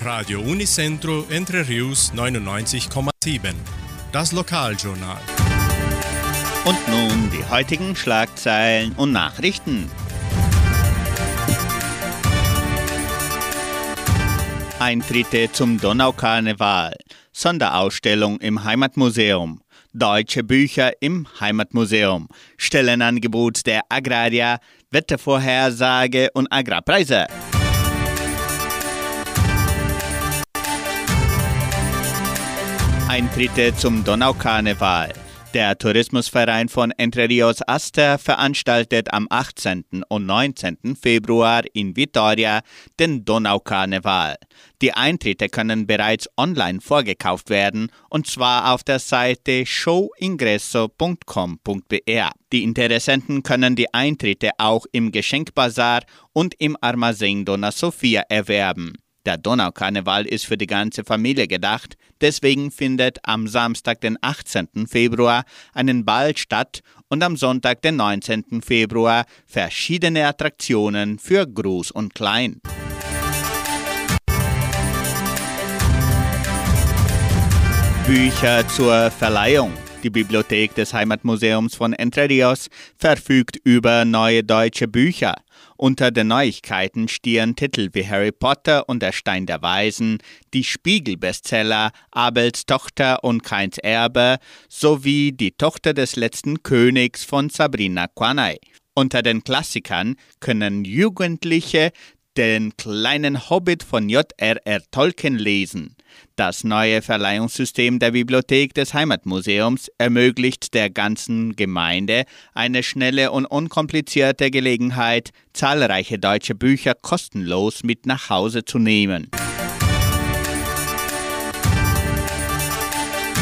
Radio Unicentro Entre Rius 99,7. Das Lokaljournal. Und nun die heutigen Schlagzeilen und Nachrichten. Eintritte zum Donaukarneval. Sonderausstellung im Heimatmuseum. Deutsche Bücher im Heimatmuseum. Stellenangebot der Agraria. Wettervorhersage und Agrarpreise. Eintritte zum Donaukarneval. Der Tourismusverein von Entre Rios Aster veranstaltet am 18. und 19. Februar in Vitoria den Donaukarneval. Die Eintritte können bereits online vorgekauft werden und zwar auf der Seite showingresso.com.br. Die Interessenten können die Eintritte auch im Geschenkbazar und im Armazém Dona Sofia erwerben. Der Donaukarneval ist für die ganze Familie gedacht, deswegen findet am Samstag, den 18. Februar, einen Ball statt und am Sonntag, den 19. Februar, verschiedene Attraktionen für Groß und Klein. Bücher zur Verleihung. Die Bibliothek des Heimatmuseums von Entre Rios verfügt über neue deutsche Bücher. Unter den Neuigkeiten stehen Titel wie Harry Potter und der Stein der Weisen, die Spiegel-Bestseller Abels Tochter und Keins Erbe sowie Die Tochter des letzten Königs von Sabrina Quanay. Unter den Klassikern können Jugendliche den kleinen Hobbit von J.R.R. Tolkien lesen. Das neue Verleihungssystem der Bibliothek des Heimatmuseums ermöglicht der ganzen Gemeinde eine schnelle und unkomplizierte Gelegenheit, zahlreiche deutsche Bücher kostenlos mit nach Hause zu nehmen.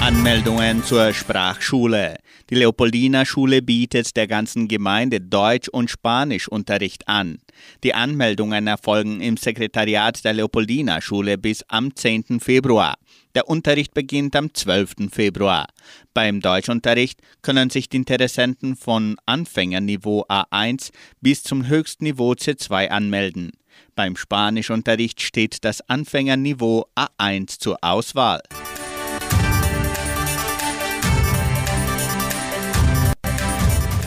Anmeldungen zur Sprachschule. Die Leopoldina Schule bietet der ganzen Gemeinde Deutsch- und Spanischunterricht an. Die Anmeldungen erfolgen im Sekretariat der Leopoldina Schule bis am 10. Februar. Der Unterricht beginnt am 12. Februar. Beim Deutschunterricht können sich die Interessenten von Anfängerniveau A1 bis zum Höchstniveau C2 anmelden. Beim Spanischunterricht steht das Anfängerniveau A1 zur Auswahl.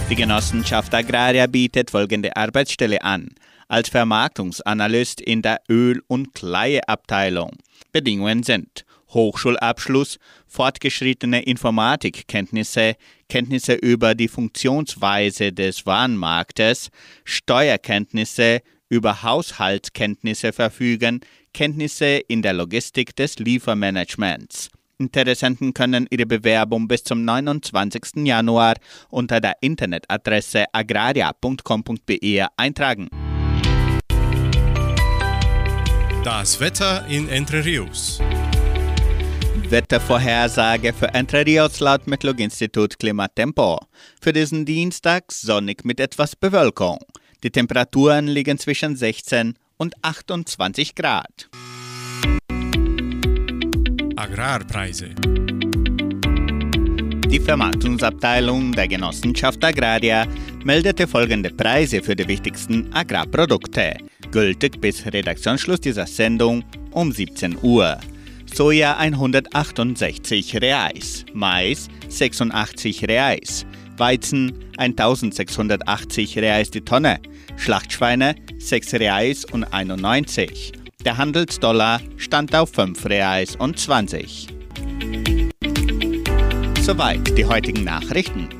Die Genossenschaft Agraria bietet folgende Arbeitsstelle an. Als Vermarktungsanalyst in der Öl- und Kleiabteilung. Bedingungen sind Hochschulabschluss, fortgeschrittene Informatikkenntnisse, Kenntnisse über die Funktionsweise des Warenmarktes, Steuerkenntnisse, über Haushaltskenntnisse verfügen, Kenntnisse in der Logistik des Liefermanagements. Interessenten können ihre Bewerbung bis zum 29. Januar unter der Internetadresse agraria.com.br eintragen. Das Wetter in Entre Rios. Wettervorhersage für Entre Rios laut Metlog-Institut Klimatempo. Für diesen Dienstag sonnig mit etwas Bewölkung. Die Temperaturen liegen zwischen 16 und 28 Grad. Agrarpreise. Die Vermarktungsabteilung der Genossenschaft Agraria meldete folgende Preise für die wichtigsten Agrarprodukte, gültig bis Redaktionsschluss dieser Sendung um 17 Uhr. Soja 168 Reais, Mais 86 Reais, Weizen 1680 Reais die Tonne, Schlachtschweine 6 Reais und 91. Der Handelsdollar stand auf 5 Reais und 20. Soweit die heutigen Nachrichten.